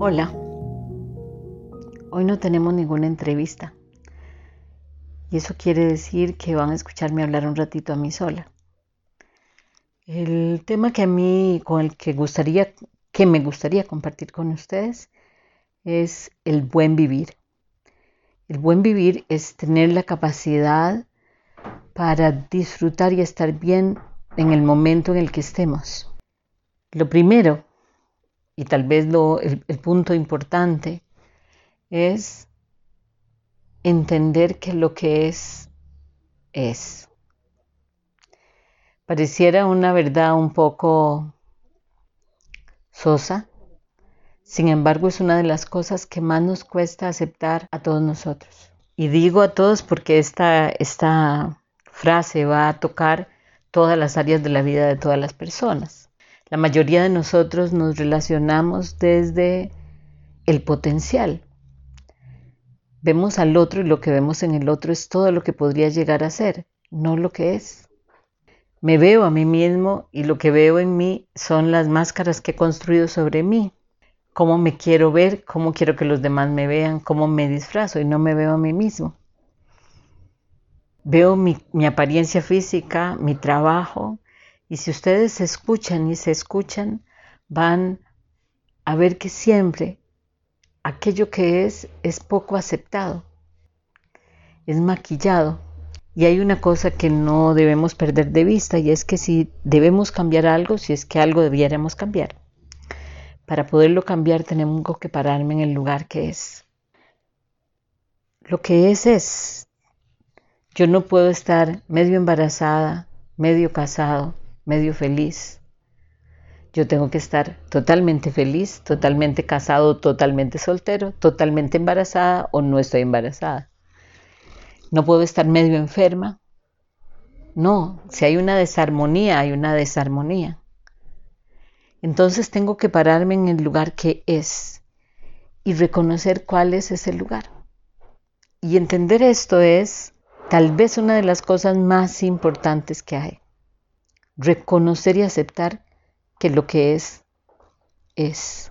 Hola, hoy no tenemos ninguna entrevista y eso quiere decir que van a escucharme hablar un ratito a mí sola. El tema que a mí, con el que gustaría, que me gustaría compartir con ustedes es el buen vivir. El buen vivir es tener la capacidad para disfrutar y estar bien en el momento en el que estemos. Lo primero, y tal vez lo, el, punto importante, es entender que lo que es, es. Pareciera una verdad un poco sosa, sin embargo es una de las cosas que más nos cuesta aceptar a todos nosotros. Y digo a todos porque esta, esta frase va a tocar todas las áreas de la vida de todas las personas. La mayoría de nosotros nos relacionamos desde el potencial. Vemos al otro y lo que vemos en el otro es todo lo que podría llegar a ser, no lo que es. Me veo a mí mismo y lo que veo en mí son las máscaras que he construido sobre mí. Cómo me quiero ver, cómo quiero que los demás me vean, cómo me disfrazo y no me veo a mí mismo. Veo mi, apariencia física, mi trabajo, y si ustedes se escuchan y se escuchan, van a ver que siempre aquello que es es poco aceptado, es maquillado. Y hay una cosa que no debemos perder de vista y es que si debemos cambiar algo, si es que algo debiéramos cambiar, para poderlo cambiar tenemos que pararme en el lugar que es. Lo que es es. Yo no puedo estar medio embarazada, medio casado, medio feliz, yo tengo que estar totalmente feliz, totalmente casado, totalmente soltero, totalmente embarazada o no estoy embarazada. No puedo estar medio enferma. No, si hay una desarmonía, hay una desarmonía. Entonces tengo que pararme en el lugar que es y reconocer cuál es ese lugar. Y entender esto es tal vez una de las cosas más importantes que hay. Reconocer y aceptar que lo que es, es.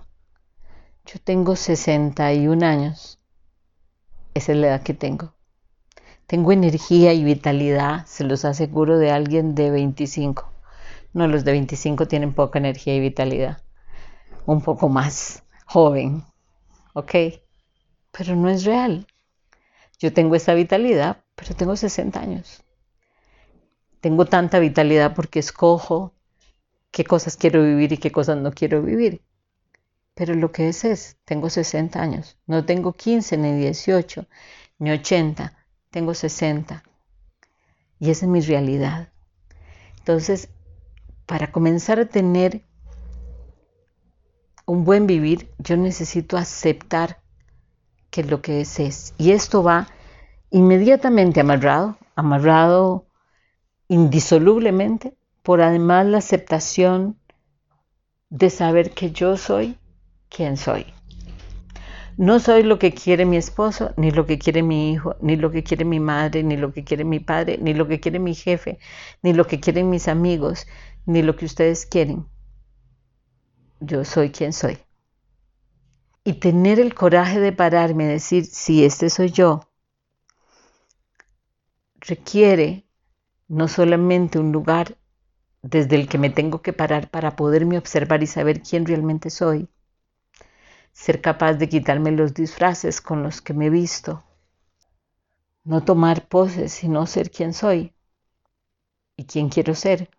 Yo tengo 61 años. Esa es la edad que tengo. Tengo energía y vitalidad, se los aseguro de alguien de 25. No, los de 25 tienen poca energía y vitalidad. Un poco más joven. ¿Ok? Pero no es real. Yo tengo esa vitalidad, pero tengo 60 años. Tengo tanta vitalidad porque escojo qué cosas quiero vivir y qué cosas no quiero vivir. Pero lo que es es, tengo 60 años, no tengo 15 ni 18 ni 80, tengo 60. Y esa es mi realidad. Entonces, para comenzar a tener un buen vivir, yo necesito aceptar que lo que es es. Y esto va inmediatamente amarrado, amarrado indisolublemente por además la aceptación de saber que yo soy quien soy. No soy lo que quiere mi esposo, ni lo que quiere mi hijo, ni lo que quiere mi madre, ni lo que quiere mi padre, ni lo que quiere mi jefe, ni lo que quieren mis amigos, ni lo que ustedes quieren. Yo soy quien soy. Y tener el coraje de pararme y decir, si este soy yo, requiere no solamente un lugar desde el que me tengo que parar para poderme observar y saber quién realmente soy. Ser capaz de quitarme los disfraces con los que me he visto. No tomar poses, sino ser quien soy y quién quiero ser.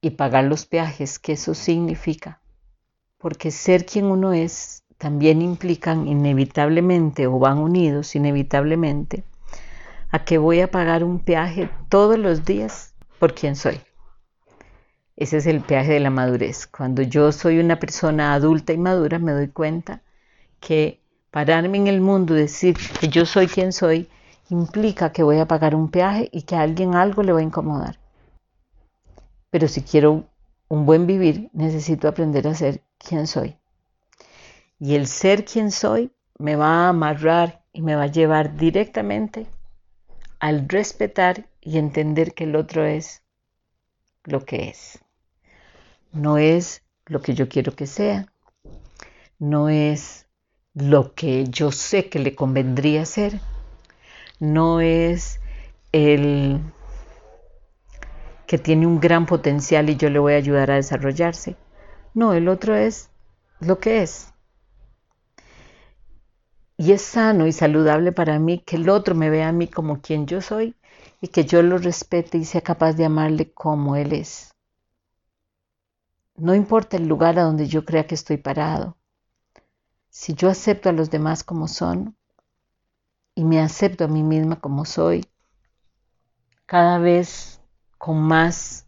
Y pagar los peajes que eso significa. Porque ser quien uno es también implican inevitablemente o van unidos inevitablemente a que voy a pagar un peaje todos los días por quien soy. Ese es el peaje de la madurez. Cuando yo soy una persona adulta y madura, me doy cuenta que pararme en el mundo y decir que yo soy quien soy implica que voy a pagar un peaje y que a alguien algo le va a incomodar. Pero si quiero un buen vivir, necesito aprender a ser quien soy. Y el ser quien soy me va a amarrar y me va a llevar directamente al respetar y entender que el otro es lo que es no es lo que yo quiero que sea, no es lo que yo sé que le convendría hacer, no es el que tiene un gran potencial y yo le voy a ayudar a desarrollarse. No, el otro es lo que es. Y es sano y saludable para mí que el otro me vea a mí como quien yo soy y que yo lo respete y sea capaz de amarle como él es. No importa el lugar a donde yo crea que estoy parado. Si yo acepto a los demás como son y me acepto a mí misma como soy, cada vez con más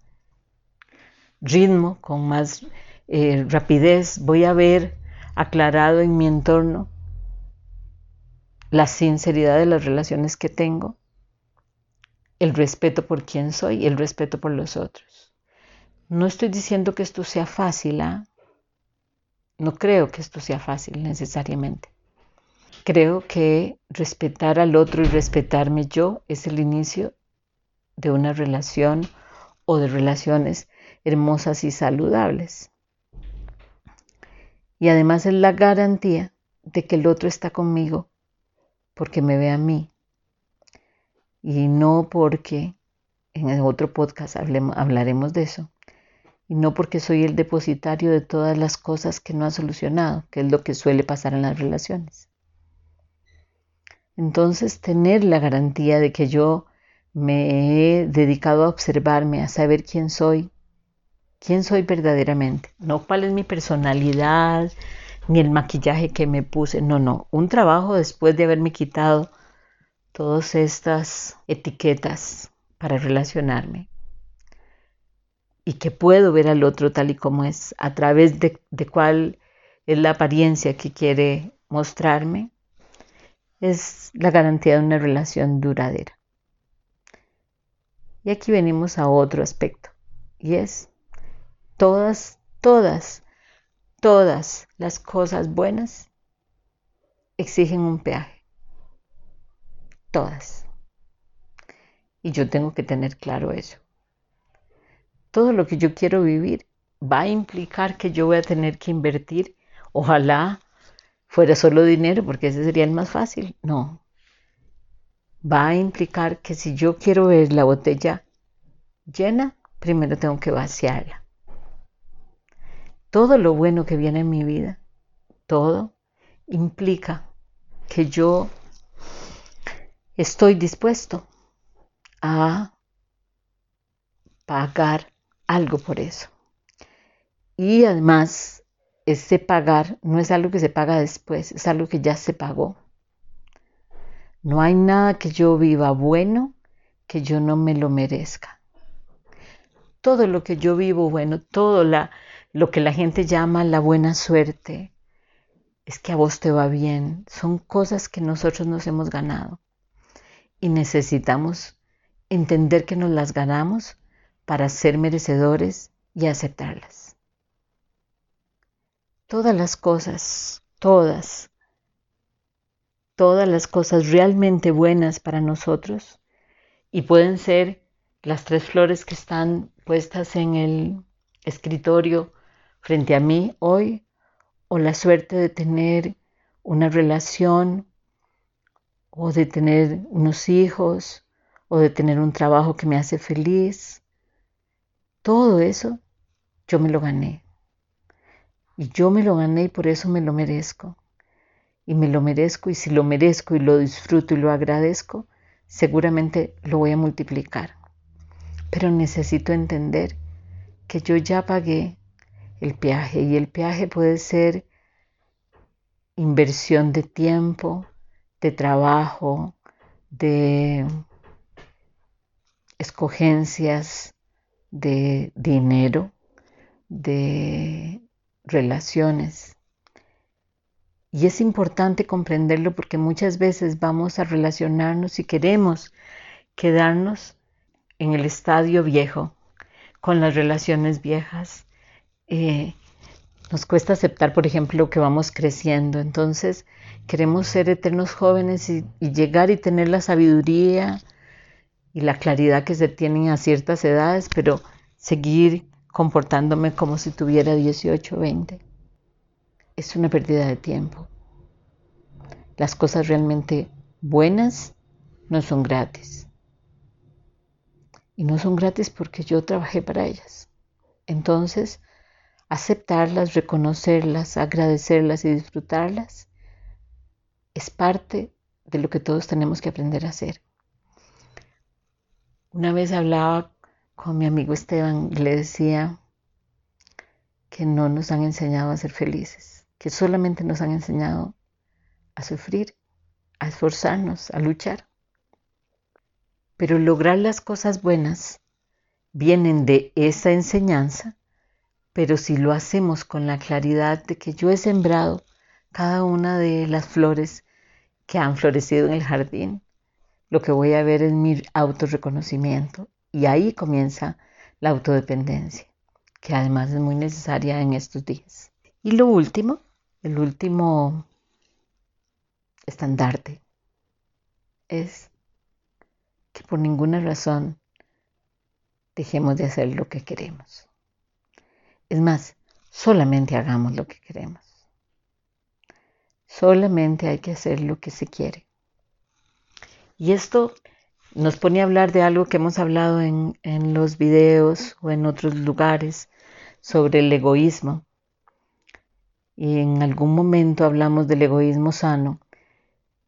ritmo, con más eh, rapidez, voy a ver aclarado en mi entorno la sinceridad de las relaciones que tengo, el respeto por quien soy, el respeto por los otros. No estoy diciendo que esto sea fácil, ¿ah? no creo que esto sea fácil necesariamente. Creo que respetar al otro y respetarme yo es el inicio de una relación o de relaciones hermosas y saludables. Y además es la garantía de que el otro está conmigo porque me ve a mí y no porque en el otro podcast hablaremos de eso y no porque soy el depositario de todas las cosas que no ha solucionado, que es lo que suele pasar en las relaciones. Entonces, tener la garantía de que yo me he dedicado a observarme, a saber quién soy, quién soy verdaderamente, no cuál es mi personalidad, ni el maquillaje que me puse, no, no, un trabajo después de haberme quitado todas estas etiquetas para relacionarme y que puedo ver al otro tal y como es, a través de, cuál es la apariencia que quiere mostrarme, es la garantía de una relación duradera. Y aquí venimos a otro aspecto, y es todas, todas todas las cosas buenas exigen un peaje. Todas. Y yo tengo que tener claro eso. Todo lo que yo quiero vivir va a implicar que yo voy a tener que invertir. Ojalá fuera solo dinero, porque ese sería el más fácil. No. Va a implicar que si yo quiero ver la botella llena, primero tengo que vaciarla todo lo bueno que viene en mi vida, todo implica que yo estoy dispuesto a pagar algo por eso. Y además, ese pagar no es algo que se paga después, es algo que ya se pagó. No hay nada que yo viva bueno que yo no me lo merezca. Todo lo que yo vivo bueno, todo la, lo que la gente llama la buena suerte, es que a vos te va bien, son cosas que nosotros nos hemos ganado y necesitamos entender que nos las ganamos para ser merecedores y aceptarlas. Todas las cosas, todas, todas las cosas realmente buenas para nosotros y pueden ser las tres flores que están puestas en el escritorio frente a mí hoy o la suerte de tener una relación o de tener unos hijos o de tener un trabajo que me hace feliz. Todo eso yo me lo gané. Y yo me lo gané y por eso me lo merezco. Y me lo merezco y si lo merezco y lo disfruto y lo agradezco, seguramente lo voy a multiplicar. Pero necesito entender que yo ya pagué el peaje y el peaje puede ser inversión de tiempo, de trabajo, de escogencias, de dinero, de relaciones. Y es importante comprenderlo porque muchas veces vamos a relacionarnos y queremos quedarnos en el estadio viejo, con las relaciones viejas, eh, nos cuesta aceptar, por ejemplo, que vamos creciendo. Entonces, queremos ser eternos jóvenes y, llegar y tener la sabiduría y la claridad que se tienen a ciertas edades, pero seguir comportándome como si tuviera 18 o 20. es una pérdida de tiempo. Las cosas realmente buenas no son gratis. Y no son gratis porque yo trabajé para ellas. Entonces, aceptarlas, reconocerlas, agradecerlas y disfrutarlas es parte de lo que todos tenemos que aprender a hacer. Una vez hablaba con mi amigo Esteban y le decía que no nos han enseñado a ser felices, que solamente nos han enseñado a sufrir, a esforzarnos, a luchar. Pero lograr las cosas buenas vienen de esa enseñanza, pero si lo hacemos con la claridad de que yo he sembrado cada una de las flores que han florecido en el jardín, lo que voy a ver es mi autorreconocimiento y ahí comienza la autodependencia, que además es muy necesaria en estos días. Y lo último, el último estandarte es que por ninguna razón dejemos de hacer lo que queremos. Es más, solamente hagamos lo que queremos. Solamente hay que hacer lo que se quiere. Y esto nos pone a hablar de algo que hemos hablado en, en los videos o en otros lugares sobre el egoísmo. Y en algún momento hablamos del egoísmo sano.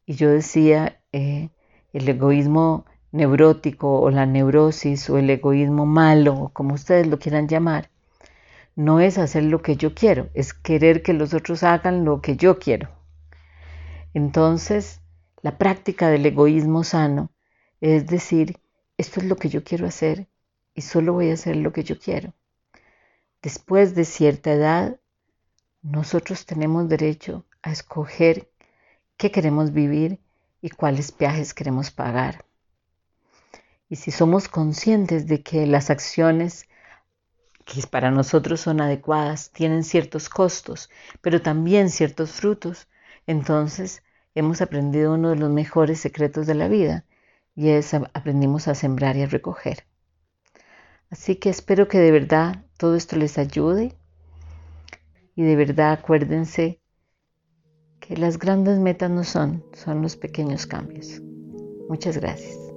Y yo decía, eh, el egoísmo neurótico o la neurosis o el egoísmo malo, como ustedes lo quieran llamar, no es hacer lo que yo quiero, es querer que los otros hagan lo que yo quiero. Entonces, la práctica del egoísmo sano es decir, esto es lo que yo quiero hacer y solo voy a hacer lo que yo quiero. Después de cierta edad, nosotros tenemos derecho a escoger qué queremos vivir y cuáles viajes queremos pagar. Y si somos conscientes de que las acciones que para nosotros son adecuadas tienen ciertos costos, pero también ciertos frutos, entonces hemos aprendido uno de los mejores secretos de la vida y es aprendimos a sembrar y a recoger. Así que espero que de verdad todo esto les ayude y de verdad acuérdense que las grandes metas no son, son los pequeños cambios. Muchas gracias.